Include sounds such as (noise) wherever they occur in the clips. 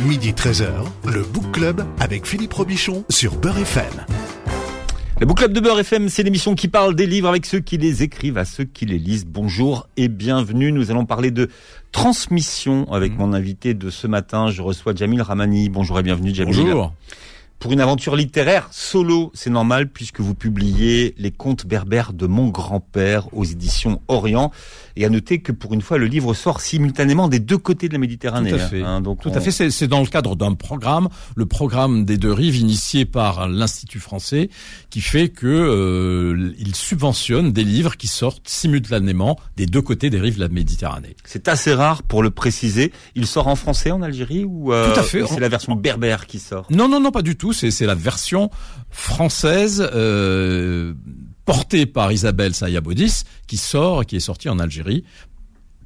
Midi 13h, le Book Club avec Philippe Robichon sur Beurre FM. Le Book Club de Beurre FM, c'est l'émission qui parle des livres avec ceux qui les écrivent à ceux qui les lisent. Bonjour et bienvenue. Nous allons parler de transmission avec Mmh. mon invité de ce matin. Je reçois Jamil Ramani. Bonjour et bienvenue Jamil. Bonjour. Pour une aventure littéraire solo, c'est normal puisque vous publiez Les contes berbères de mon grand-père aux éditions Orient. Et à noter que pour une fois, le livre sort simultanément des deux côtés de la Méditerranée. Tout à fait. hein. donc Tout on- à fait. C'est dans le cadre d'un programme, le programme des deux rives, initié par l'Institut français, qui fait que euh, il subventionne des livres qui sortent simultanément des deux côtés des rives de la Méditerranée. C'est assez rare pour le préciser. Il sort en français en Algérie ou euh, Tout à fait. ou C'est la version berbère qui sort? Non, non, non, pas du tout. C'est c'est la version française euh, portée par Isabelle Sayabodis qui sort, qui est sortie en Algérie,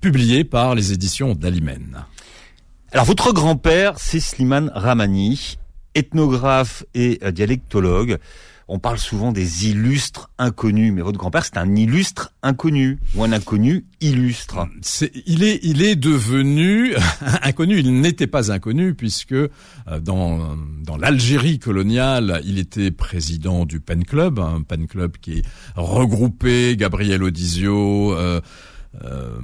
publiée par les éditions d'Alimen. Alors votre grand-père, c'est Slimane Ramani, ethnographe et euh, dialectologue. On parle souvent des illustres inconnus, mais votre grand-père, c'est un illustre inconnu ou un inconnu illustre. Il est, il est devenu (laughs) inconnu. Il n'était pas inconnu puisque euh, dans dans l'Algérie coloniale, il était président du Pen Club, un Pen Club qui regroupait Gabriel Odizio. Euh, euh,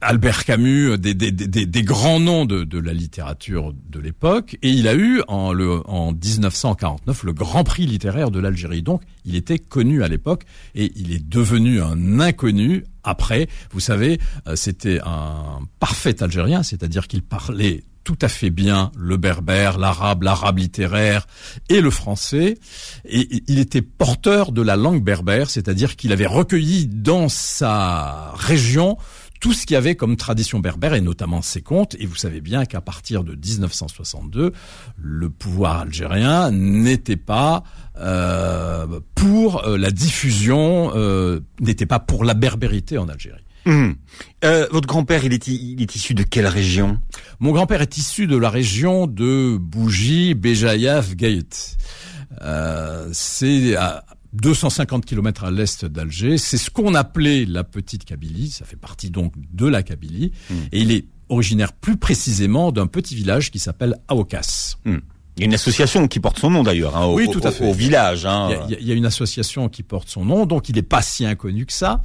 Albert Camus, des, des, grands noms de, la littérature de l'époque, et il a eu en 1949 le Grand Prix littéraire de l'Algérie. Donc, il était connu à l'époque, et il est devenu un inconnu après. Vous savez, euh, c'était un parfait Algérien, c'est-à-dire qu'il parlait tout à fait bien le berbère, l'arabe, l'arabe littéraire et le français. Et il était porteur de la langue berbère, c'est-à-dire qu'il avait recueilli dans sa région tout ce qu'il y avait comme tradition berbère et notamment ses contes. Et vous savez bien qu'à partir de 1962, le pouvoir algérien n'était pas euh, pour euh, la diffusion, euh, n'était pas pour la berbérité en Algérie. Hum. Euh, votre grand-père, il est, il est issu de quelle région? Mon grand-père est issu de la région de Bougie, Béjaïaf, Gaït. Euh, c'est à 250 km à l'est d'Alger. C'est ce qu'on appelait la petite Kabylie. Ça fait partie donc de la Kabylie. Et il est originaire plus précisément d'un petit village qui s'appelle Aokas. Hum. Il y a une association qui porte son nom d'ailleurs, hein, au, Oui, tout à au- fait. au village. Hein. Il y, a, il y une association qui porte son nom, donc il n'est pas si inconnu que ça.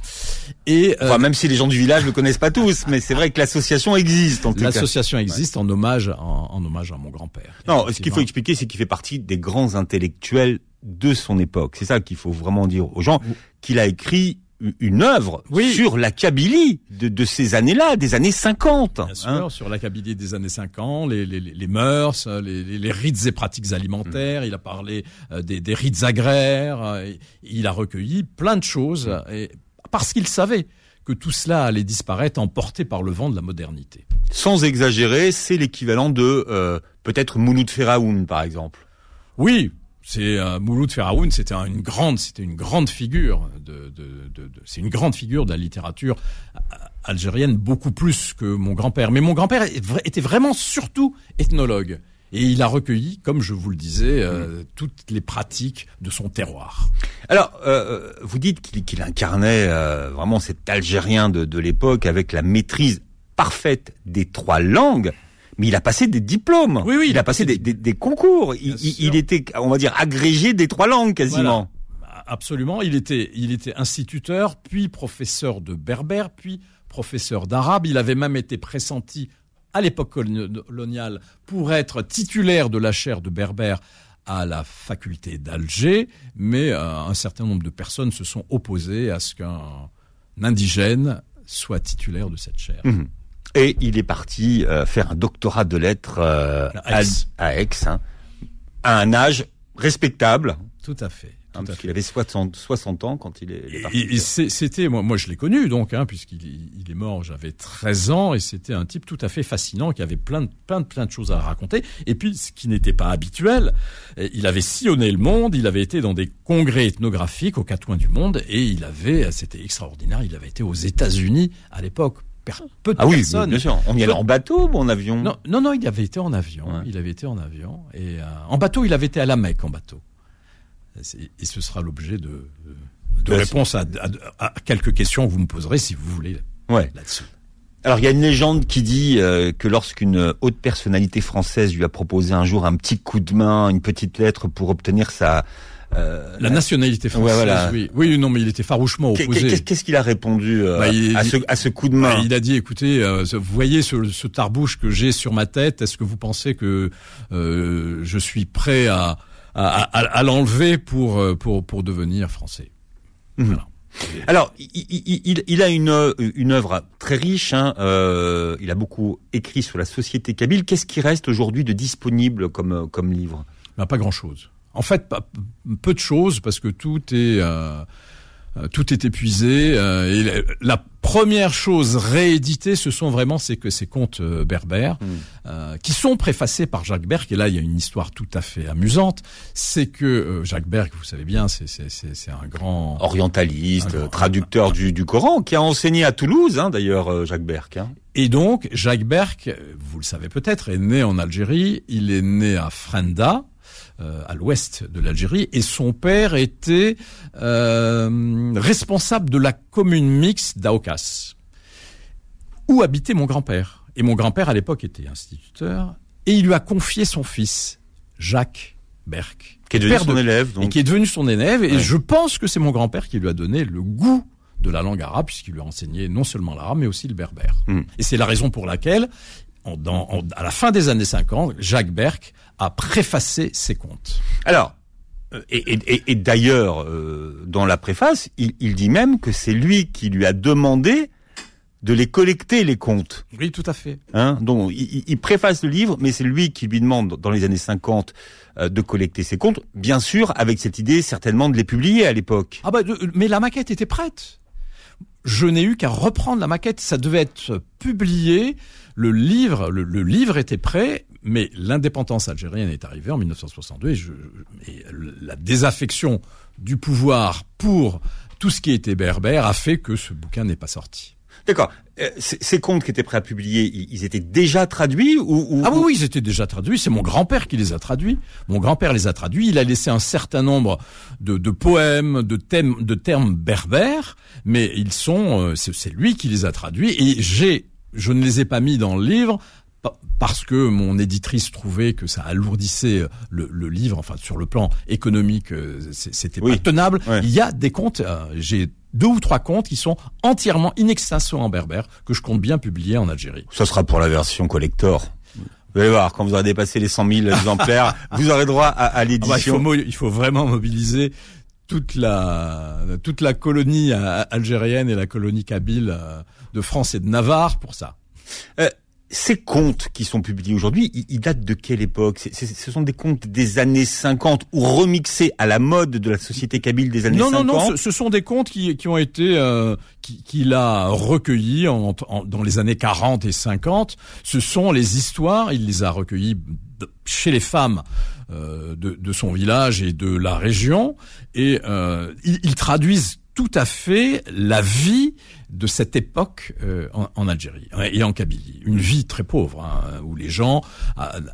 Et euh, Enfin, même si les gens du village le connaissent pas tous, mais c'est vrai que l'association existe en tout l'association existe en hommage en, en hommage à mon grand-père. Non, ce qu'il faut expliquer, c'est qu'il fait partie des grands intellectuels de son époque. C'est ça qu'il faut vraiment dire aux gens, qu'il a écrit une œuvre Oui. sur la Kabylie de, de ces années-là, des années 50. Bien sûr, hein. sur la Kabylie des années 50, les, les, les- mœurs, euh, les, les, rites et pratiques alimentaires. Il a parlé euh, des, des rites agraires. euh, il a recueilli plein de choses et, parce qu'il savait que tout cela allait disparaître, emporté par le vent de la modernité. Sans exagérer, c'est l'équivalent de euh, peut-être Mouloud Feraoun, par exemple. Oui, c'est euh, Mouloud Feraoun, c'était un- une grande, c'était une grande figure de, de, de, de- c'est une grande figure de la littérature euh, algérienne, beaucoup plus que mon grand-père. Mais mon grand-père était vraiment surtout ethnologue. Et il a recueilli, comme je vous le disais, euh, toutes les pratiques de son terroir. Alors, euh, vous dites qu'il incarnait euh, vraiment cet Algérien de, de l'époque avec la maîtrise parfaite des trois langues. Mais il a passé des diplômes. Oui, oui, il, a passé des, des- des concours. Il, était, on va dire, agrégé des trois langues quasiment. Absolument, il était, il était instituteur, puis professeur de berbère, puis professeur d'arabe. Il avait même été pressenti à l'époque coloni- coloniale pour être titulaire de la chaire de berbère à la faculté d'Alger, mais euh, un certain nombre de personnes se sont opposées à ce qu'un indigène soit titulaire de cette chaire. Mhm. Et il est parti euh, faire un doctorat de lettres euh, À Aix. à, à Aix, hein, à un âge respectable. Tout à fait. hein, parce qu'il avait 60, 60 ans quand il est, il est parti. C'était moi, moi je l'ai connu donc, hein, puisqu'il est- il est mort, j'avais 13 ans et c'était un type tout à fait fascinant qui avait plein de plein de plein de choses à raconter. Et puis ce qui n'était pas habituel, euh, il avait sillonné le monde, il avait été dans des congrès ethnographiques aux quatre coins du monde et il avait, c'était extraordinaire, il avait été aux États-Unis à l'époque. Peu de Ah oui, personnes. bien sûr. On y allait en bateau ou en avion? Non, non, non, il avait été en avion. Ouais. Il avait été en avion et euh, en bateau, il avait été à la Mecque en bateau. Et ce sera l'objet de, de Ouais, réponses à, à- à quelques questions que vous me poserez si vous voulez Ouais. là-dessus. Alors il y a une légende qui dit euh, que lorsqu'une haute personnalité française lui a proposé un jour un petit coup de main, une petite lettre pour obtenir sa euh, la, nationalité française, ouais, voilà. oui. Oui, non, mais il était farouchement opposé. Qu'est-ce qu'il a répondu euh, bah, il, à, ce, à, ce, coup de main bah, Il a dit, écoutez, euh, vous voyez ce, ce tarbouche que j'ai sur ma tête, est-ce que vous pensez que je suis prêt à, à, à, à l'enlever pour, pour, pour devenir français? Mmh. Voilà. Alors, il, il, il, a une, une œuvre très riche. Hein, euh, il a beaucoup écrit sur la société kabyle. Qu'est-ce qui reste aujourd'hui de disponible comme, comme livre? Bah, Pas grand-chose. En fait, pas, peu de choses parce que tout est euh, tout est épuisé. Euh, et la première chose rééditée, ce sont vraiment ces, ces contes euh, berbères, hmm. euh, qui sont préfacés par Jacques Berck. Et là, il y a une histoire tout à fait amusante. C'est que euh, Jacques Berck, vous savez bien, c'est un grand... Orientaliste, traducteur du, du, Coran, qui a enseigné à Toulouse, hein, d'ailleurs, Jacques Berck. Hein. Et donc, Jacques Berck, vous le savez peut-être, est né en Algérie. Il est né à Frenda, euh, à l'ouest de l'Algérie, et son père était euh, responsable de la commune mixte d'Aokas, où habitait mon grand-père. Et mon grand-père, à l'époque, était instituteur, et il lui a confié son fils, Jacques Berck. Qui est devenu son élève. Et qui est devenu son élève, et je pense que c'est mon grand-père qui lui a donné le goût de la langue arabe, puisqu'il lui a enseigné non seulement l'arabe, mais aussi le berbère. Hmm. Et c'est la raison pour laquelle à la fin des années 50, Jacques Berck a préfacé ses contes. Alors, euh, et, d'ailleurs, euh, dans la préface, il, dit même que c'est lui qui lui a demandé de les collecter, les contes. Oui, tout à fait. Hein Donc, il, préface le livre, mais c'est lui qui lui demande, dans les années 50, euh, de collecter ses contes. Bien sûr, avec cette idée, certainement, de les publier à l'époque. Ah bah, mais la maquette était prête. Je n'ai eu qu'à reprendre la maquette. Ça devait être publié le livre, le, livre était prêt, mais l'indépendance algérienne est arrivée en 1962 et, la désaffection du pouvoir pour tout ce qui était berbère a fait que ce bouquin n'est pas sorti. D'accord. Euh, ces contes qui étaient prêts à publier, ils étaient déjà traduits ou, Ah oui, oui, ils étaient déjà traduits. C'est mon grand-père qui les a traduits. Mon grand-père les a traduits. Il a laissé un certain nombre de, poèmes, de thèmes, de termes berbères, mais ils sont, euh, c'est lui qui les a traduits. Et j'ai je ne les ai pas mis dans le livre parce que mon éditrice trouvait que ça alourdissait le, livre, enfin sur le plan économique, euh, c'était pas tenable. Il y a des comptes, euh, j'ai deux ou trois comptes qui sont entièrement inextenso en berbère que je compte bien publier en Algérie. Ça sera pour la version collector. Vous allez voir, quand vous aurez dépassé les 100 000 exemplaires, (laughs) vous aurez droit à, à l'édition. Ah bah, il, faut, vraiment mobiliser toute la toute la colonie euh, algérienne et la colonie kabyle de France et de Navarre pour ça. Euh, ces contes qui sont publiés aujourd'hui, ils, datent de quelle époque? Ce sont des contes des années 50 ou remixés à la mode de la société kabyle des années non, 50 Non, non, ce, ce, sont des contes qui, qui ont été euh, qu'il a recueillis en, dans les années 40 et 50. Ce sont les histoires, il les a recueillis chez les femmes euh, de, de, son village et de la région, et euh, ils, ils traduisent tout à fait la vie de cette époque euh, en, Algérie et en Kabylie. Une vie très pauvre, hein, où les gens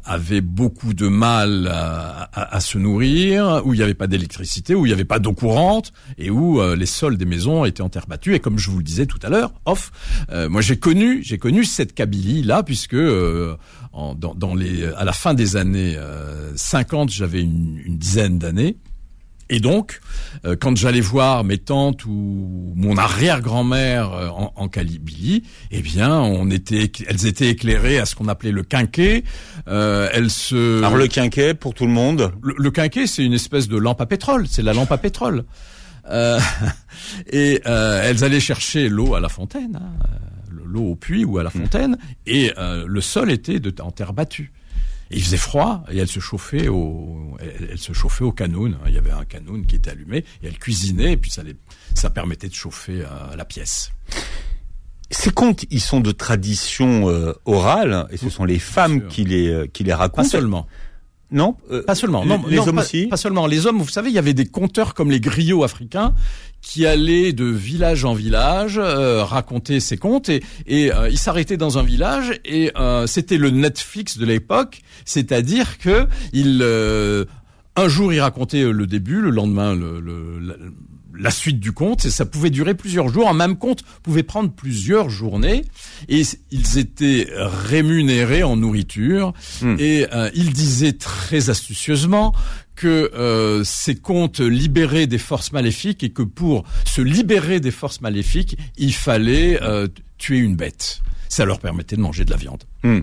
avaient beaucoup de mal à, se nourrir, où il n'y avait pas d'électricité, où il n'y avait pas d'eau courante, et où euh, les sols des maisons étaient en terre battue. Et comme je vous le disais tout à l'heure, off, euh, moi j'ai connu, j'ai connu cette Kabylie là, puisque en, dans, les, à la fin des années 50, j'avais une, une dizaine d'années. Et donc, euh, quand j'allais voir mes tantes ou mon arrière-grand-mère euh, en, en eh bien, on était, elles étaient éclairées à ce qu'on appelait le quinquet. Euh, elles se. Alors le quinquet pour tout le monde. Le, quinquet, c'est une espèce de lampe à pétrole. C'est la lampe à pétrole. Euh, (laughs) et elles allaient chercher l'eau à la fontaine, hein, l'eau au puits ou à la mmh. fontaine, et le sol était de, en terre battue il faisait froid et elle se chauffait au, elle, se chauffait au canoun. Il y avait un canoun qui était allumé et elle cuisinait et puis ça, les, ça permettait de chauffer euh, la pièce. Ces contes, ils sont de tradition euh, orale et ce sont les femmes qui les euh, qui les racontent. Pas seulement. Non, pas seulement. Non, les hommes aussi. Pas seulement. Les hommes, vous savez, il y avait des conteurs comme les griots africains qui allaient de village en village euh, raconter ses contes et, et euh, ils s'arrêtaient dans un village et euh, c'était le Netflix de l'époque, c'est-à-dire que il un jour il racontait le début, le lendemain le, le la suite du conte et ça pouvait durer plusieurs jours. Un même conte pouvait prendre plusieurs journées et ils étaient rémunérés en nourriture Hmm. et euh, il disait très astucieusement que euh, ces contes libéraient des forces maléfiques et que pour se libérer des forces maléfiques, il fallait euh, tuer une bête. Ça leur permettait de manger de la viande. Hmm.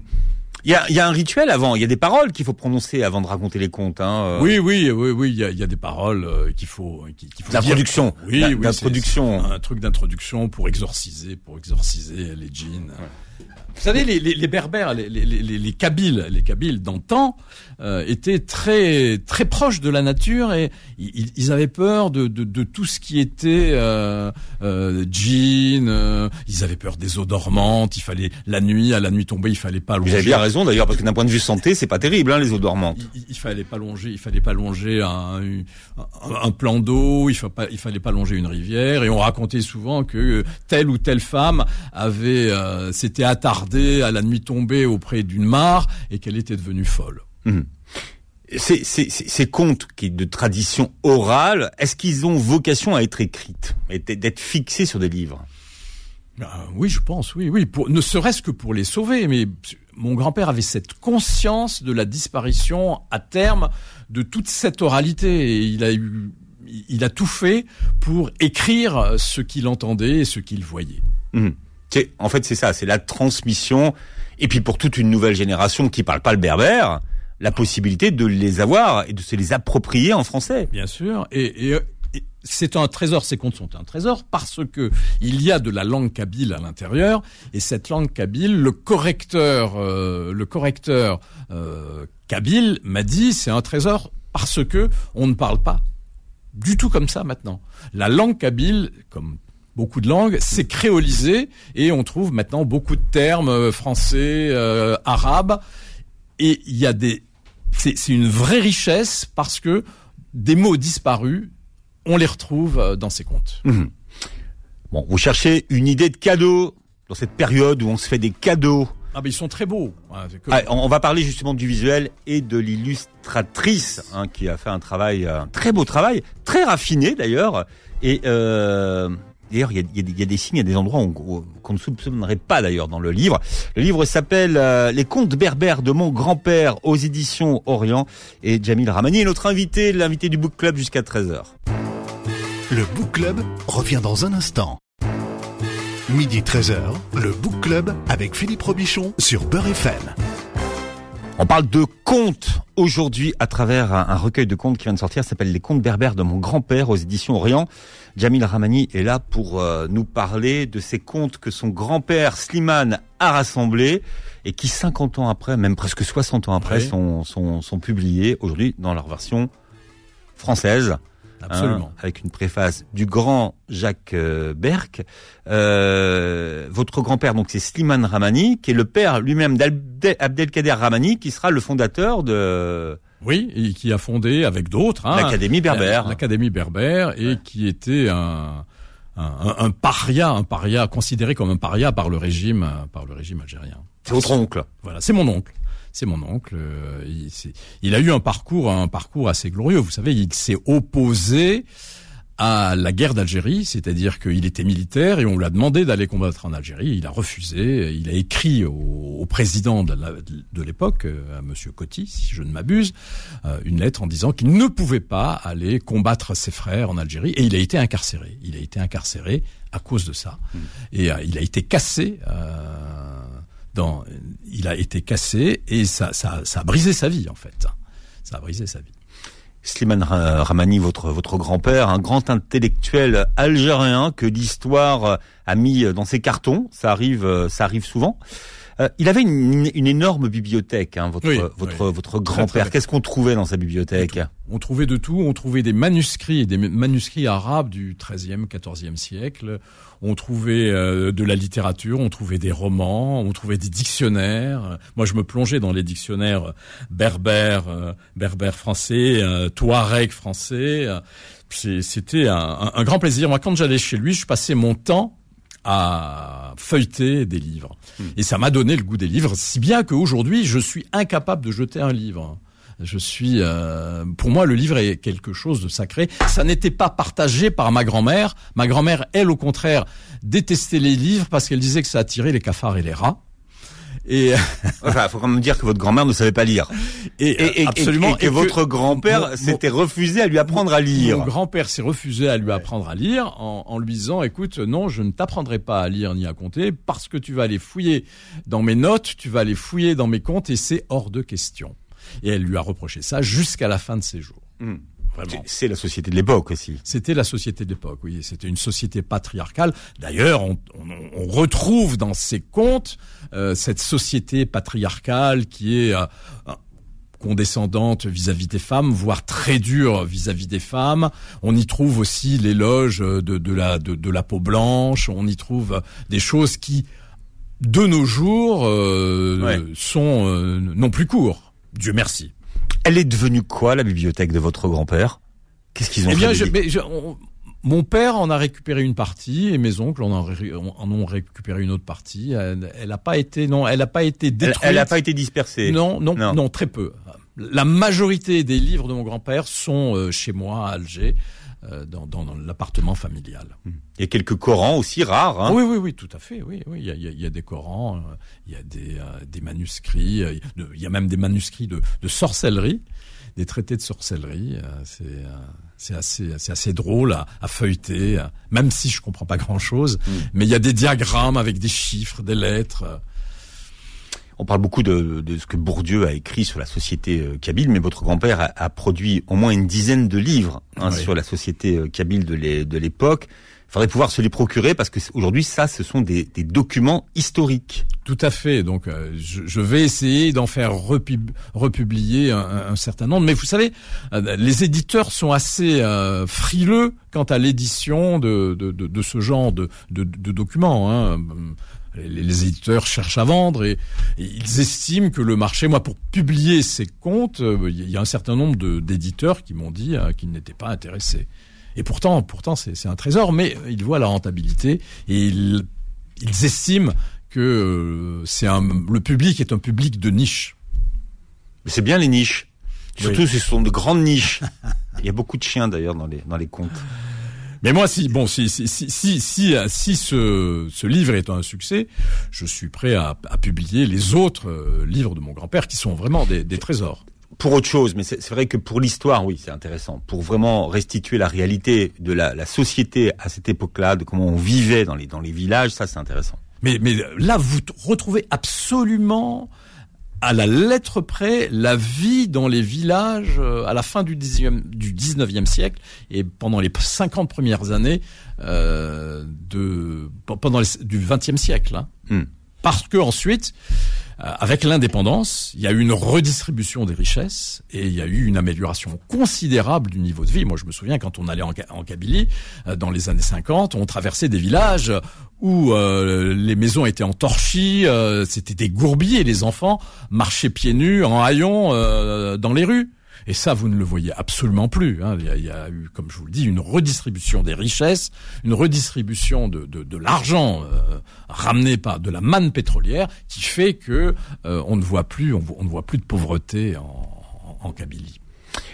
Il y a, il y a un rituel avant, il y a des paroles qu'il faut prononcer avant de raconter les contes. Hein. euh, Oui, oui, oui, oui. Il y a, il y a des paroles euh, qu'il faut, qu'il faut dire. D'introduction. Oui, oui, d'introduction. Un truc d'introduction pour exorciser, pour exorciser les djinns. Vous savez, les, les, les berbères, les, les, les, les kabyles, les kabyles d'antan euh, étaient très très proches de la nature et ils, ils avaient peur de, de, de tout ce qui était euh, euh, djinn. euh, ils avaient peur des eaux dormantes. Il fallait la nuit, à la nuit tombée, il fallait pas Vous avez longer bien raison d'ailleurs, parce que d'un point de vue santé, c'est pas terrible, hein, les eaux dormantes. il, il fallait pas longer, il fallait pas longer un, un, un plan d'eau, il, fa- pas- il fallait pas longer une rivière, et on racontait souvent que telle ou telle femme avait euh, s'était attardée à la nuit tombée auprès d'une mare et qu'elle était devenue folle. Ces, ces, ces- ces contes qui de tradition orale, est-ce qu'ils ont vocation à être écrites d'être fixés sur des livres? Ah, oui, je pense, oui, oui, pour, ne serait-ce que pour les sauver. Mais mon grand-père avait cette conscience de la disparition à terme de toute cette oralité. Et il a eu, il a tout fait pour écrire ce qu'il entendait et ce qu'il voyait. Mhm. En fait, c'est ça, c'est la transmission. Et puis pour toute une nouvelle génération qui parle pas le berbère, la possibilité de les avoir et de se les approprier en français. Bien sûr, et, et c'est un trésor. Ces contes sont un trésor parce que il y a de la langue kabyle à l'intérieur, et cette langue kabyle, le correcteur, euh, le correcteur euh, kabyle m'a dit, c'est un trésor parce que on ne parle pas du tout comme ça maintenant. La langue kabyle, comme beaucoup de langues, s'est créolisée et on trouve maintenant beaucoup de termes euh, français, euh, arabes, et il y a des, c'est c'est une vraie richesse parce que des mots disparus, on les retrouve euh, dans ces contes. Mhm. Bon, vous cherchez une idée de cadeau dans cette période où on se fait des cadeaux. Ah ben ils sont très beaux. hein, c'est Ah, on on va parler justement du visuel et de l'illustratrice hein, qui a fait un travail, un très beau travail, très raffiné d'ailleurs. Et euh, d'ailleurs, il y a, il y a des- signes, il y a des endroits qu'on ne soupçonnerait pas d'ailleurs dans le livre. Le livre s'appelle euh, Les contes berbères de mon grand-père aux éditions Orient. Et Jamil Ramani est notre invité, l'invité du Book Club jusqu'à 13h. Le Book Club revient dans un instant. Midi 13h, le Book Club avec Philippe Robichon sur Beurre FM. On parle de contes aujourd'hui à travers un, un recueil de contes qui vient de sortir, ça s'appelle Les contes berbères de mon grand-père aux éditions Orient. Jamil Ramani est là pour euh, nous parler de ces contes que son grand-père Slimane a rassemblés et qui 50 ans après, même presque 60 ans après, Oui. sont, sont, sont publiés aujourd'hui dans leur version française. Absolument. Hein, avec une préface du grand Jacques euh, Berck. Euh, votre grand-père, donc c'est Slimane Ramani, qui est le père lui-même d'Abdel- Abdelkader Ramani, qui sera le fondateur de Oui, et qui a fondé avec d'autres hein, l'Académie berbère. l'Académie berbère et qui était un, un, un- paria, un paria considéré comme un paria par le régime, euh, par le régime algérien. C'est votre oncle. Voilà, c'est mon oncle. C'est mon oncle. euh, Il, il a eu un parcours, un parcours assez glorieux. Vous savez, il s'est opposé à la guerre d'Algérie, c'est-à-dire qu'il était militaire et on lui a demandé d'aller combattre en Algérie. Il a refusé. Il a écrit au, au président de, l'époque, euh, à Monsieur Coty, si je ne m'abuse, euh, une lettre en disant qu'il ne pouvait pas aller combattre ses frères en Algérie et il a été incarcéré. Il a été incarcéré à cause de ça et euh, il a été cassé. euh, dans, il a été cassé et ça, ça, ça a brisé sa vie en fait. Ça a brisé sa vie. Slimane Ra- Ramani, votre, votre grand-père, un grand intellectuel algérien que l'histoire a mis dans ses cartons. Ça arrive, euh, ça arrive souvent. Euh, il avait une, une énorme bibliothèque, hein, votre, Oui, votre, oui. votre grand-père. Qu'est-ce qu'on trouvait dans sa bibliothèque On trouvait de tout. On trouvait des manuscrits, des ma- manuscrits arabes du XIIIe, XIVe siècle. On trouvait euh, de la littérature. On trouvait des romans. On trouvait des dictionnaires. Moi, je me plongeais dans les dictionnaires berbères, euh, berbères français, euh, touareg français. Euh, C'était un, un- un grand plaisir. Moi, quand j'allais chez lui, je passais mon temps à feuilleter des livres. Et ça m'a donné le goût des livres, si bien qu'aujourd'hui, je suis incapable de jeter un livre. Je suis, euh, pour moi, le livre est quelque chose de sacré. Ça n'était pas partagé par ma grand-mère. Ma grand-mère, elle, au contraire, détestait les livres parce qu'elle disait que ça attirait les cafards et les rats. Et enfin, faut quand même dire que votre grand-mère ne savait pas lire. Et, absolument. Et, que, votre grand-père s'était refusé à lui apprendre à lire. Mon grand-père s'est refusé à lui apprendre à lire en, en lui disant "Écoute, non, je ne t'apprendrai pas à lire ni à compter parce que tu vas aller fouiller dans mes notes, tu vas aller fouiller dans mes comptes et c'est hors de question." Et elle lui a reproché ça jusqu'à la fin de ses jours. Hmm. C'est la société de l'époque aussi. C'était la société de l'époque, oui. C'était une société patriarcale. D'ailleurs, on, on, on, retrouve dans ces contes euh, cette société patriarcale qui est euh, condescendante vis-à-vis des femmes, voire très dure vis-à-vis des femmes. On y trouve aussi l'éloge de, de, la, de, de, la peau blanche. On y trouve des choses qui, de nos jours, euh, sont euh, non plus courts. Dieu merci. Elle est devenue quoi, la bibliothèque de votre grand-père? Qu'est-ce qu'ils ont eh bien, fait Mon père en a récupéré une partie et mes oncles en, en ont récupéré une autre partie. Elle n'a pas été non, elle n'a pas été détruite. Elle n'a pas été dispersée. Non, non, non, très peu. La majorité des livres de mon grand-père sont euh, chez moi à Alger. Euh, dans, dans, dans l'appartement familial. Il y a quelques Corans aussi rares. Hein oui, oui, oui, tout à fait. Oui, oui. Il, y a, il y a des Corans, euh, il y a des, euh, des manuscrits, il y a même des manuscrits de, de sorcellerie, des traités de sorcellerie. c'est c'est assez, c'est assez drôle à, à, feuilleter, même si je comprends pas grand chose. Mm. Mais il y a des diagrammes avec des chiffres, des lettres. On parle beaucoup de, de, ce que Bourdieu a écrit sur la société euh, kabyle, mais votre grand-père a, a, produit au moins une dizaine de livres hein, sur la société euh, kabyle de l'époque. Il faudrait pouvoir se les procurer parce que aujourd'hui, ça, ce sont des, des, documents historiques. Tout à fait. Donc, euh, je, je, vais essayer d'en faire repub republier un, un, certain nombre. Mais vous savez, les éditeurs sont assez euh, frileux quant à l'édition de, de, de, de, ce genre de, documents. Hein les, éditeurs cherchent à vendre et, ils estiment que le marché, moi pour publier ces comptes, euh, il y a un certain nombre d'éditeurs qui m'ont dit euh, qu'ils n'étaient pas intéressés. Et pourtant, pourtant c'est un trésor, mais ils voient la rentabilité et ils, estiment que euh, c'est un, le public est un public de niche. Mais c'est bien les niches. Surtout, ce sont de grandes niches. (laughs) Il y a beaucoup de chiens d'ailleurs dans les dans les contes. Mais moi, si bon, si si si si si, si ce, ce livre est un succès, je suis prêt à, à publier les autres euh, livres de mon grand-père qui sont vraiment des, des trésors pour autre chose, mais c'est vrai que pour l'histoire, oui, c'est intéressant. Pour vraiment restituer la réalité de la, la société à cette époque-là, de comment on vivait dans les dans les villages, ça c'est intéressant. Mais mais là, vous retrouvez absolument à la lettre près la vie dans les villages euh, à la fin du 19e, siècle et pendant les 50 premières années euh, de pendant les, du 20e siècle. Hein. Hmm. Parce que ensuite, avec l'indépendance, il y a eu une redistribution des richesses et il y a eu une amélioration considérable du niveau de vie. Moi, je me souviens quand on allait en, en Kabylie, euh, dans les années 50, on traversait des villages où euh, les maisons étaient en torchis, c'était des gourbiers, et les enfants marchaient pieds nus en haillons dans les rues. Et ça, vous ne le voyez absolument plus. Hein. Il, y a, il, y a, eu, comme je vous le dis, une redistribution des richesses, une redistribution de, de, de l'argent euh, ramené par de la manne pétrolière, qui fait que euh, on ne voit plus, on, on, ne voit plus de pauvreté en, en, en Kabylie.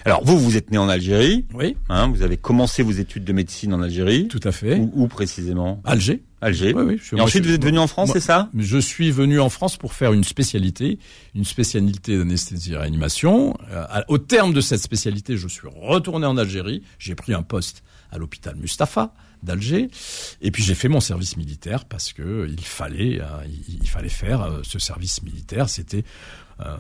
Alors vous, vous êtes né en Algérie. Oui. Hein, vous avez commencé vos études de médecine en Algérie. Tout à fait. Où, où précisément? Alger. Alger. Oui, oui, Et ensuite, vous êtes venu en France, c'est ça? Je suis venu en France pour faire une spécialité, une spécialité d'anesthésie et réanimation. Euh, au terme de cette spécialité, je suis retourné en Algérie. J'ai pris un poste à l'hôpital Mustapha d'Alger. Et puis j'ai fait mon service militaire parce que il fallait, euh, il, il, fallait faire euh, ce service militaire. C'était euh,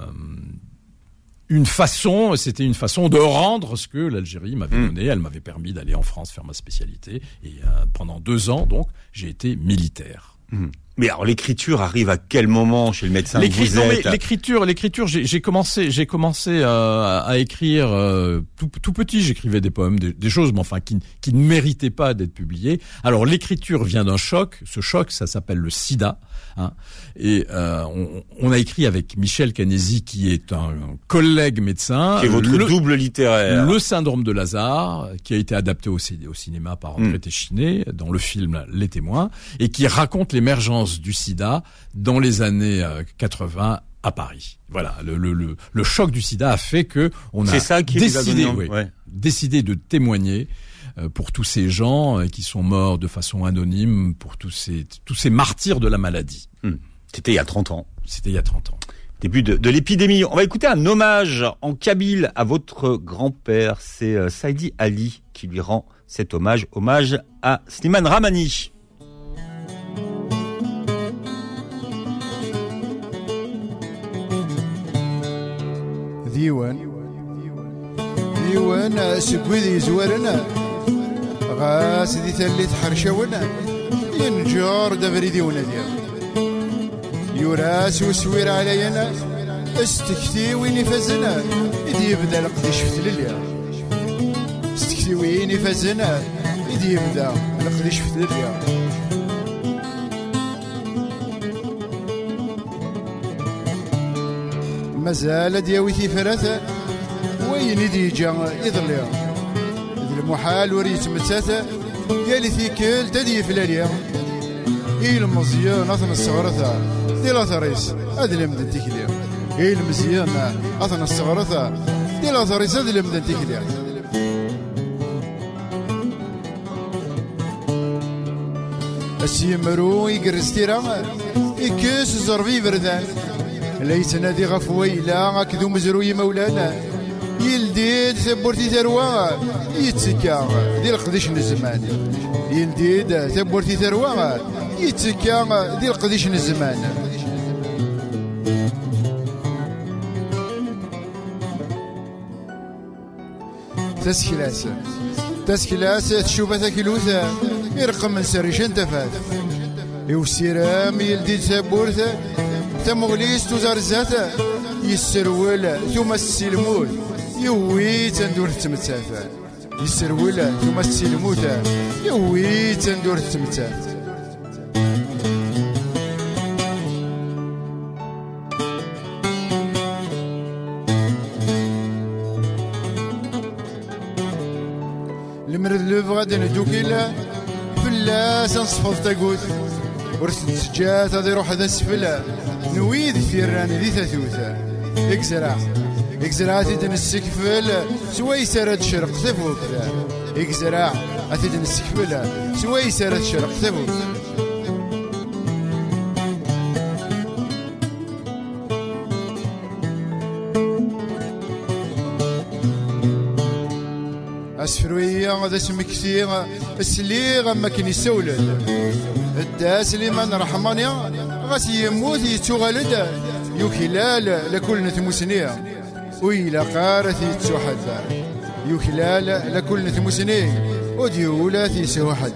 une façon, c'était une façon de rendre ce que l'Algérie m'avait mmh. donné. Elle m'avait permis d'aller en France faire ma spécialité. Et euh, pendant deux ans, donc, j'ai été militaire. Mmh. Mais alors l'écriture arrive à quel moment chez le médecin L'écriture, l'écriture, j'ai commencé, j'ai commencé euh, à écrire euh, tout, tout, petit. J'écrivais des poèmes, des, des, choses, mais enfin qui, qui ne méritaient pas d'être publiées. Alors l'écriture vient d'un choc. Ce choc, ça s'appelle le SIDA. Hein. Et euh, on, on, a écrit avec Michel Canesi, qui est un, collègue médecin. Qui est votre le, double littéraire. Le syndrome de Lazare, qui a été adapté au, au cinéma par André mmh. Téchiné dans le film Les Témoins, et qui raconte l'émergence du sida dans les années 80 euh, à Paris. Voilà, le, le, le, le choc du sida a fait que on a ça qui décidé, oui, ouais. décidé de témoigner euh, pour tous ces gens euh, qui sont morts de façon anonyme, pour tous ces tous ces martyrs de la maladie. Hmm. C'était il y a 30 ans. C'était il y a 30 ans. Début de, de l'épidémie. On va écouter un hommage en kabyle à votre grand-père. C'est Saidi Ali qui lui rend cet hommage. Hommage à Slimane Ramani. ديوان. ديوان سب ويد يزوارنا غاس دي ونا ينجور دغري ديونا ونادي يراس وسوير علينا. استكتي وين فازنا إذ يبدا لقديش في تلليا استكتي وين فازنا إذ يبدا لقديش في تلليا مازال ديوي في فرث. وين يدي جا يضلي يضل محال وريت متات قالي في كل تدي في الليل إي المزيان اثنا الصغرثا دي لازاريس ادلي من التكليا إي المزيان اثنا الصغرثا دي لازاريس ادلي من التكليا السيمرو يقرستي رامر يكس زربي بردان. ليتنا ذي غفوي لا أكذو مزروي مولانا. يلديد ثبورتي تروى يتسكى دي القديش الزمان. يلديد ثبورتي تروى يتسكى دي القديش الزمان. تسكلاس تسكلاس تشوف تاكيلوثا يرقم من سريش انتفاد يوسيرام يلديد تبورثا تمغليس تزرزات يسرول ثم السلموت يويت ندور تمتافان يسرول ثم السلموت يويت تندور التمتاف المرد لو بغا دوكيلا فلاس نصفض تاكوت. ورث تسجات هذا يروح هذا السفلة نويد في الران ذي ثثوثة إكزرع. إكزرع ديك زراعة تدن السكفل سوي سرد شرق ثفوك ديك زراعة أتدن السكفل سوي سرد شرق ثفوك هذا اسمك سير سليغ أما كان الداس اللي من رحماني غاس يموت يتوغلد يكلال لكل نثمسنيه ويلا قارث يتسوحد يكلال لكل نثمسنيه وديولا تيسوحد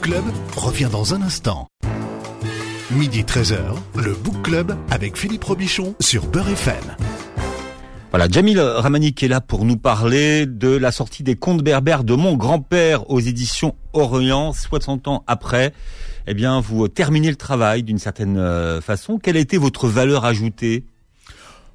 Club revient dans un instant. Midi 13h, le Book Club avec Philippe Robichon sur Beurre FM. Voilà, Jamil Ramani qui est là pour nous parler de la sortie des contes berbères de mon grand-père aux éditions Orient, 60 ans après. Eh bien, vous terminez le travail d'une certaine euh, façon. Quelle a été votre valeur ajoutée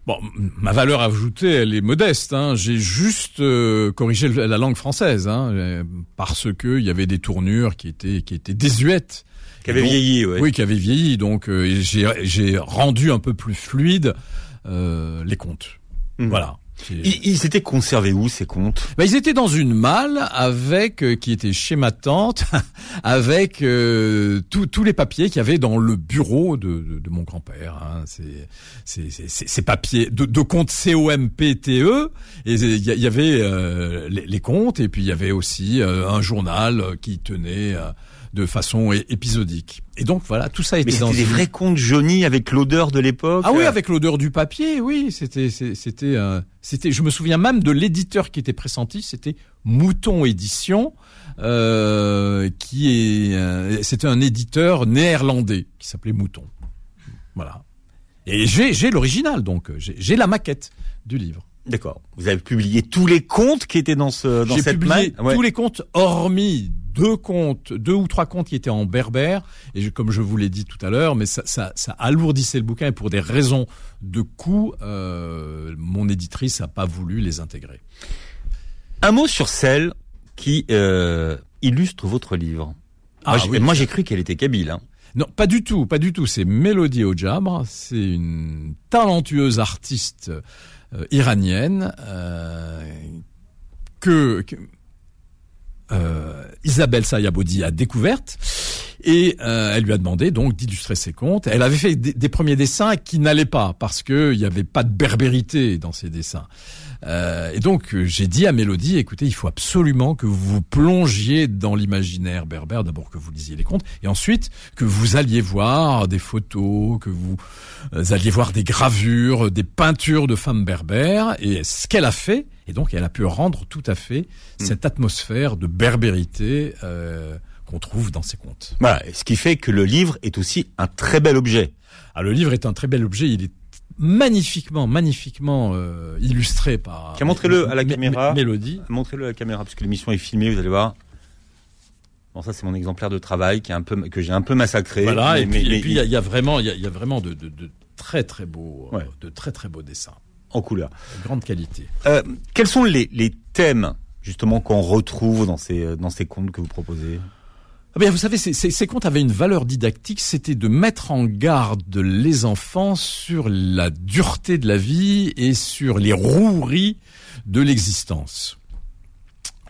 Bon, ma valeur ajoutée, elle est modeste. Hein. J'ai juste euh, corrigé la langue française, hein, euh, parce que il y avait des tournures qui étaient qui étaient désuètes, qui avait vieilli, ouais. Oui, qui avait vieilli. Donc euh, j'ai j'ai rendu un peu plus fluide euh, les contes. Mhm. Voilà. Ils, ils étaient conservés où ces contes? Bah, ils étaient dans une malle avec euh, qui était chez ma tante, (laughs) avec euh, tous tous les papiers qu'il y avait dans le bureau de, de, de mon grand-père. Hein. Ces papiers de, de comptes C O M P T E et il y, avait euh, les, les comptes et puis il y avait aussi euh, un journal qui tenait euh, de façon épisodique. Et donc voilà, tout ça Mais était dans c'était des vrais contes jaunis avec l'odeur de l'époque ah oui, avec l'odeur du papier, oui, c'était c'était euh, c'était je me souviens même de l'éditeur qui était pressenti, c'était Mouton Édition euh, qui est euh, c'était un éditeur néerlandais qui s'appelait Mouton. Voilà. Et j'ai l'original donc j'ai la maquette du livre. D'accord. Vous avez publié tous les contes qui étaient dans ce dans J'ai cette publié Ouais. tous les contes hormis deux contes, deux ou trois contes qui étaient en berbère et je- comme je vous l'ai dit tout à l'heure, mais ça, ça, ça alourdissait le bouquin et pour des raisons de coût, euh, mon éditrice a pas voulu les intégrer. Un mot sur celle qui euh, illustre votre livre. Ah moi, j'ai- oui. moi, j'ai cru qu'elle était kabyle. Hein. Non, pas du tout, pas du tout. C'est Mélodie Ojabre, c'est une talentueuse artiste iranienne euh, que, que, euh, Isabelle Sayabodi a découverte et euh, elle lui a demandé donc d'illustrer ses contes. Elle avait fait des, des premiers dessins qui n'allaient pas parce que il y avait pas de berbérité dans ses dessins. Euh, et donc euh, j'ai dit à Mélodie, écoutez, il faut absolument que vous vous plongiez dans l'imaginaire berbère, d'abord que vous lisiez les contes, et ensuite que vous alliez voir des photos, que vous euh, alliez voir des gravures, des peintures de femmes berbères, et ce qu'elle a fait, et donc elle a pu rendre tout à fait cette atmosphère de berbérité euh, qu'on trouve dans ses contes. Voilà. Ce qui fait que le livre est aussi un très bel objet. Ah, le livre est un très bel objet, il est magnifiquement, magnifiquement euh, illustré par... Montrez-le à la Mé- caméra. Mé- Mélodie. Montrez-le à la caméra parce que l'émission est filmée. Vous allez voir. Bon, ça c'est mon exemplaire de travail qui est un peu que j'ai un peu massacré. Voilà, mais- et puis mais- et puis il y, a- il y a vraiment, il y a, il y a vraiment de, de, de très très beaux, euh, Ouais. de très très beaux dessins, en couleur. de grande qualité. Euh, quels sont les, les thèmes justement qu'on retrouve dans ces dans ces contes que vous proposez? Bien, vous savez, ces, ces, ces contes avaient une valeur didactique, c'était de mettre en garde les enfants sur la dureté de la vie et sur les roueries de l'existence.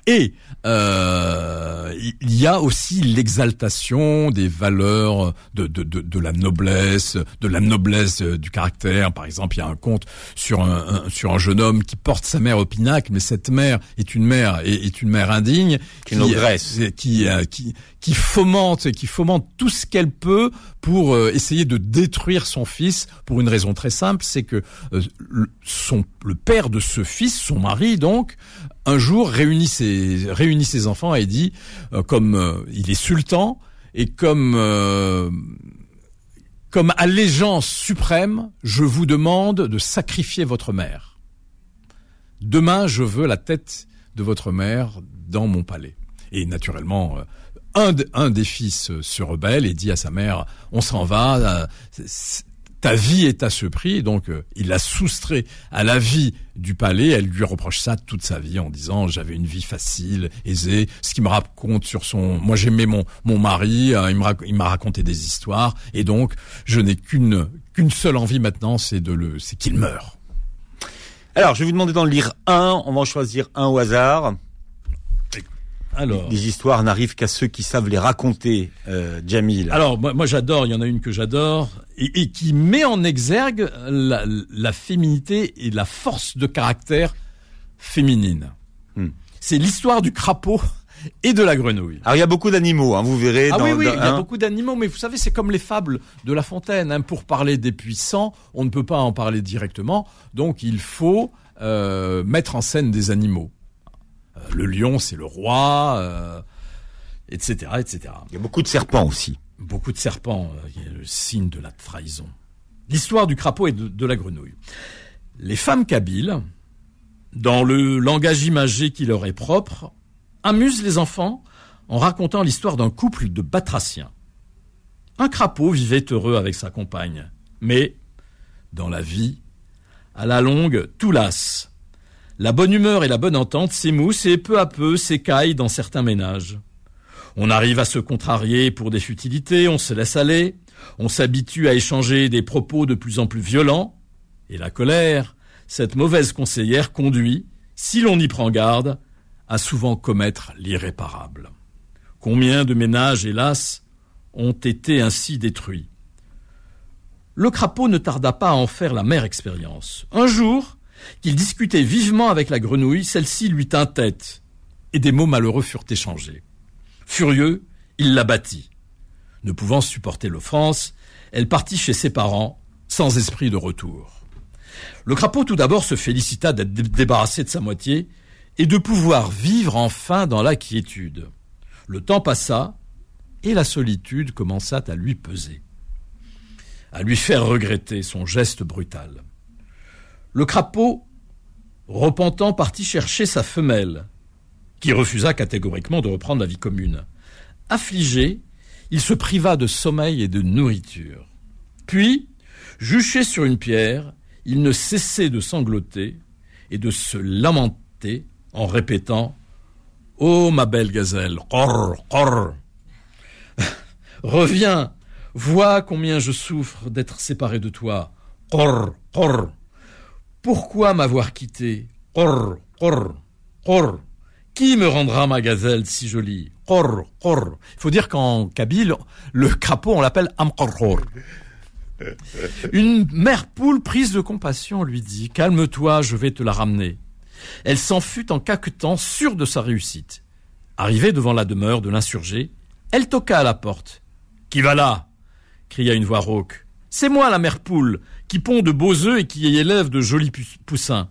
Et euh, il y a aussi l'exaltation des valeurs de, de, de, de la noblesse, de la noblesse euh, du caractère. Par exemple, il y a un conte sur un, un- sur un jeune homme qui porte sa mère au pinacle, mais cette mère est une mère est, est une mère indigne Qui euh, qui euh, qui qui fomente qui fomente tout ce qu'elle peut pour euh, essayer de détruire son fils pour une raison très simple, c'est que euh, le, son le père de ce fils, son mari donc, un jour réunit ses réunit ses enfants et dit euh, comme il est sultan et comme comme allégeance suprême, je vous demande de sacrifier votre mère. Demain, je veux la tête de votre mère dans mon palais. Et naturellement, un, de- un des fils euh, se rebelle et dit à sa mère, on s'en va, euh, ta vie est à ce prix. Donc, euh, il la soustrait à la vie du palais. Elle lui reproche ça toute sa vie en disant, j'avais une vie facile, aisée. Ce qui me raconte sur son... Moi, j'aimais mon, mon mari, il m'a raconté des histoires. Et donc, je n'ai qu'une qu'une seule envie maintenant, c'est de le, c'est qu'il meure. Alors, je vais vous demander d'en lire un. On va en choisir un au hasard. Alors, Les histoires n'arrivent qu'à ceux qui savent les raconter. Euh, Jamil. Alors moi, moi, j'adore, il y en a une que j'adore et, et qui met en exergue la, la féminité et la force de caractère féminine. Hmm. C'est l'histoire du crapaud et de la grenouille. Alors il y a beaucoup d'animaux, hein, vous verrez. Ah dans- oui, oui, dans- il y a hein. beaucoup d'animaux, mais vous savez, c'est comme les fables de La Fontaine. hein. Pour parler des puissants, on ne peut pas en parler directement, donc il faut euh, mettre en scène des animaux. Euh, le lion, c'est le roi. euh, etc., etc. Il y a beaucoup de serpents aussi. Beaucoup de serpents, euh, le signe de la trahison. L'histoire du crapaud et de, la grenouille. Les femmes kabyles, dans le langage imagé qui leur est propre, amusent les enfants en racontant l'histoire d'un couple de batraciens. Un crapaud vivait heureux avec sa compagne, mais, dans la vie, à la longue, tout lasse. La bonne humeur et la bonne entente s'émoussent et peu à peu s'écaillent dans certains ménages. On arrive à se contrarier pour des futilités, on se laisse aller, on s'habitue à échanger des propos de plus en plus violents, et la colère, cette mauvaise conseillère conduit, si l'on y prend garde, à souvent commettre l'irréparable. Combien de ménages, hélas, ont été ainsi détruits? Le crapaud ne tarda pas à en faire la mère expérience. Un jour, qu'il discutait vivement avec la grenouille, celle-ci lui tint tête, et des mots malheureux furent échangés. Furieux, il la battit. Ne pouvant supporter l'offense, elle partit chez ses parents, sans esprit de retour. Le crapaud tout d'abord se félicita d'être débarrassé de sa moitié et de pouvoir vivre enfin dans la quiétude. Le temps passa et la solitude commença à lui peser, à lui faire regretter son geste brutal. Le crapaud, repentant, partit chercher sa femelle, qui refusa catégoriquement de reprendre la vie commune. Affligé, il se priva de sommeil et de nourriture. Puis, juché sur une pierre, il ne cessait de sangloter et de se lamenter en répétant Ô oh, ma belle gazelle, (laughs) Reviens, vois combien je souffre d'être séparé de toi. Pourquoi m'avoir quitté? Qui me rendra ma gazelle si jolie? Il faut dire qu'en kabyle, le crapaud, on l'appelle amqorqor. Une mère poule prise de compassion lui dit Calme-toi, je vais te la ramener. Elle s'en fut en caquetant, sûre de sa réussite. Arrivée devant la demeure de l'insurgé, elle toqua à la porte. Qui va là? cria une voix rauque. C'est moi la mère poule, qui pond de beaux œufs et qui élève de jolis poussins.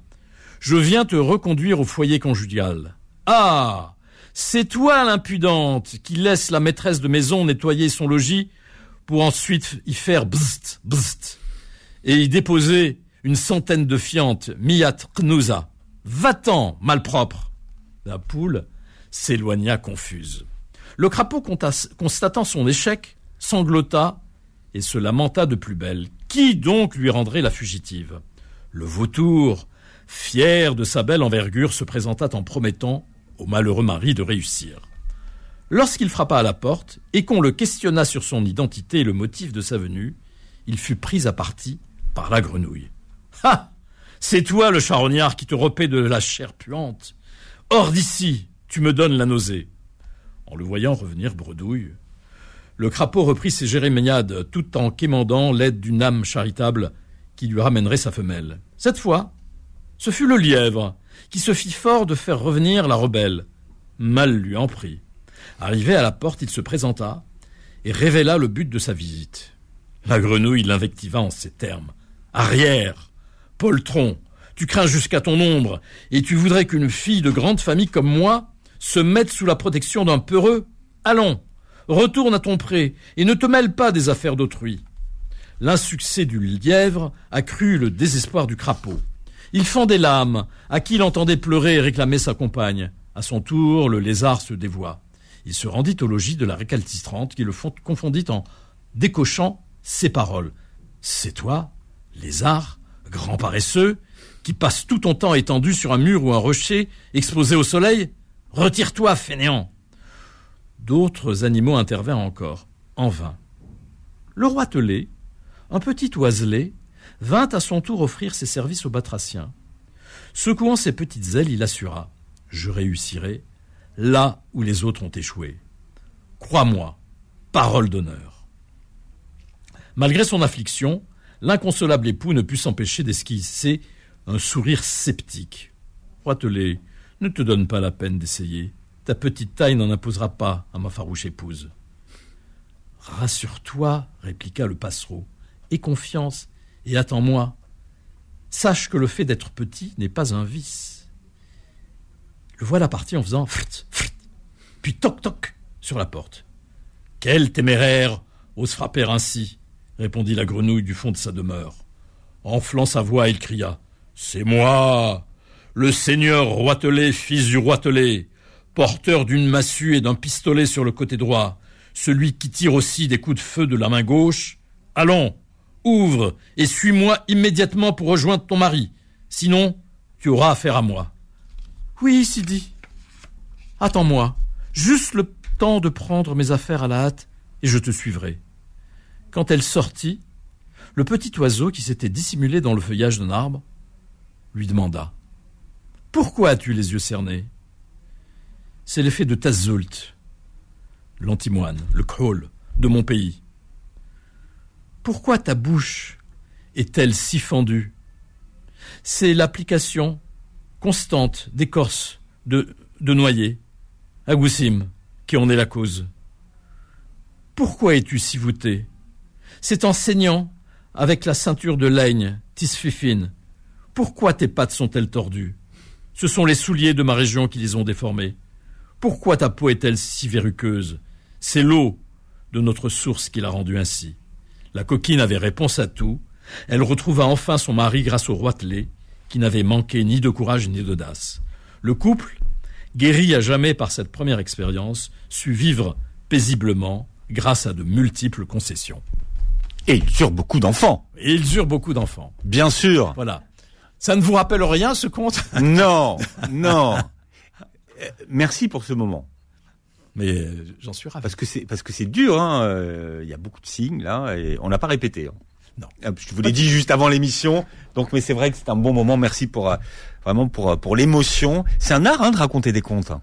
Je viens te reconduire au foyer conjugal. Ah C'est toi l'impudente qui laisse la maîtresse de maison nettoyer son logis pour ensuite y faire bzt, bzt, et y déposer une centaine de fientes, miat knouza. Va-t'en, malpropre La poule s'éloigna confuse. Le crapaud, constatant son échec, sanglota et se lamenta de plus belle. Qui donc lui rendrait la fugitive? Le vautour, fier de sa belle envergure, se présenta en promettant au malheureux mari de réussir. Lorsqu'il frappa à la porte et qu'on le questionna sur son identité et le motif de sa venue, il fut pris à partie par la grenouille. Ah C'est toi le charognard qui te repaît de la chair puante. Hors d'ici, tu me donnes la nausée. En le voyant revenir bredouille, le crapaud reprit ses jérémiades tout en quémandant l'aide d'une âme charitable qui lui ramènerait sa femelle. Cette fois, ce fut le lièvre qui se fit fort de faire revenir la rebelle. Mal lui en prit. Arrivé à la porte, il se présenta et révéla le but de sa visite. La grenouille l'invectiva en ces termes. Arrière, poltron, tu crains jusqu'à ton ombre, et tu voudrais qu'une fille de grande famille comme moi se mette sous la protection d'un peureux Allons, retourne à ton pré, et ne te mêle pas des affaires d'autrui. L'insuccès du lièvre accrut le désespoir du crapaud. Il fendait l'âme, à qui il entendait pleurer et réclamer sa compagne. À son tour, le lézard se dévoua. Il se rendit au logis de la récalcitrante qui le confondit en décochant ses paroles. C'est toi, lézard, grand paresseux, qui passe tout ton temps étendu sur un mur ou un rocher, exposé au soleil? Retire-toi, fainéant D'autres animaux intervinrent encore, en vain. Le roi Telé, un petit oiselet, vint à son tour offrir ses services aux batraciens. Secouant ses petites ailes, il assura Je réussirai là où les autres ont échoué. Crois-moi, parole d'honneur. Malgré son affliction, l'inconsolable époux ne put s'empêcher d'esquisser un sourire sceptique. Roitelet, ne te donne pas la peine d'essayer. Ta petite taille n'en imposera pas à ma farouche épouse. Rassure-toi, répliqua le passereau. Aie confiance et attends-moi. Sache que le fait d'être petit n'est pas un vice. Le voilà parti en faisant frt, frt, puis toc toc sur la porte. Quel téméraire ose frapper ainsi répondit la grenouille du fond de sa demeure. Enflant sa voix, il cria C'est moi Le seigneur Roitelet, fils du Roitelet, porteur d'une massue et d'un pistolet sur le côté droit, celui qui tire aussi des coups de feu de la main gauche. Allons, ouvre et suis-moi immédiatement pour rejoindre ton mari. Sinon, tu auras affaire à moi. Oui, Sidi. Attends-moi, juste le temps de prendre mes affaires à la hâte, et je te suivrai. Quand elle sortit, le petit oiseau qui s'était dissimulé dans le feuillage d'un arbre lui demanda Pourquoi as-tu les yeux cernés? C'est l'effet de Tazult, l'antimoine, le khol de mon pays. Pourquoi ta bouche est-elle si fendue? C'est l'application constante d'écorce de, de noyer, Agoussim, qui en est la cause. Pourquoi es-tu si voûté? C'est en saignant avec la ceinture de laine, tisfifine. Pourquoi tes pattes sont-elles tordues? Ce sont les souliers de ma région qui les ont déformées. Pourquoi ta peau est-elle si verruqueuse? C'est l'eau de notre source qui l'a rendue ainsi. La coquine avait réponse à tout. Elle retrouva enfin son mari grâce au roitelet, qui n'avait manqué ni de courage ni d'audace. Le couple, guéri à jamais par cette première expérience, sut vivre paisiblement grâce à de multiples concessions. Et ils eurent beaucoup d'enfants. Et ils eurent beaucoup d'enfants. Bien sûr. Voilà. Ça ne vous rappelle rien, ce conte? Non, non. (laughs) Euh, Merci pour ce moment. Mais euh, j'en suis ravi. Parce que c'est parce que c'est dur. hein, euh, Il y a beaucoup de signes là et on n'a pas répété. hein. Non. Euh, Je vous l'ai dit juste avant l'émission. Donc, mais c'est vrai que c'est un bon moment. Merci pour euh, vraiment pour pour l'émotion. C'est un art hein, de raconter des contes. hein.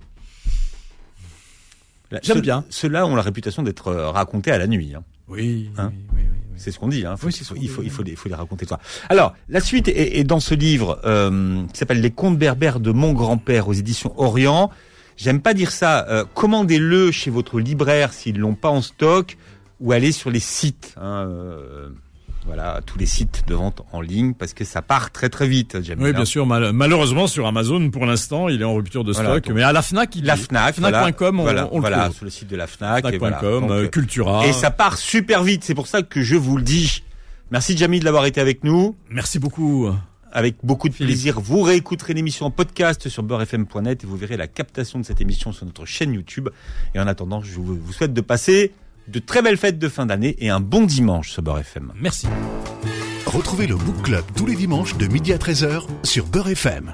J'aime bien. Ceux-là ont la réputation d'être racontés à la nuit. hein. Oui, Hein oui, oui, oui, oui. C'est ce qu'on dit. Hein. Faut- Oui, faut- il faut il faut les, il faut les raconter toi. Alors la suite est, est dans ce livre euh, qui s'appelle Les contes berbères de mon grand-père aux éditions Orient. J'aime pas dire ça. euh, Commandez-le chez votre libraire s'ils l'ont pas en stock ou allez sur les sites. Hein, euh, voilà, tous les sites de vente en ligne parce que ça part très très vite. J'aime Oui, bien sûr. mal- malheureusement, sur Amazon, pour l'instant, il est en rupture de Voilà, stock. donc- mais à la Fnac, il La. Fnac, Fnac.com, on, voilà, on le voilà, trouve. sur le site de la Fnac. et Fnac.com, voilà. Donc, euh, Cultura. et ça part super vite. C'est pour ça que je vous le dis. Merci Jamie de l'avoir été avec nous. Merci beaucoup. Avec beaucoup de Philippe. plaisir, vous réécouterez l'émission en podcast sur beurrefm.net et vous verrez la captation de cette émission sur notre chaîne YouTube. Et en attendant, je vous souhaite de passer de très belles fêtes de fin d'année et un bon dimanche sur Beurre FM. Merci. Retrouvez le Book Club tous les dimanches de midi à 13h sur Beurre FM.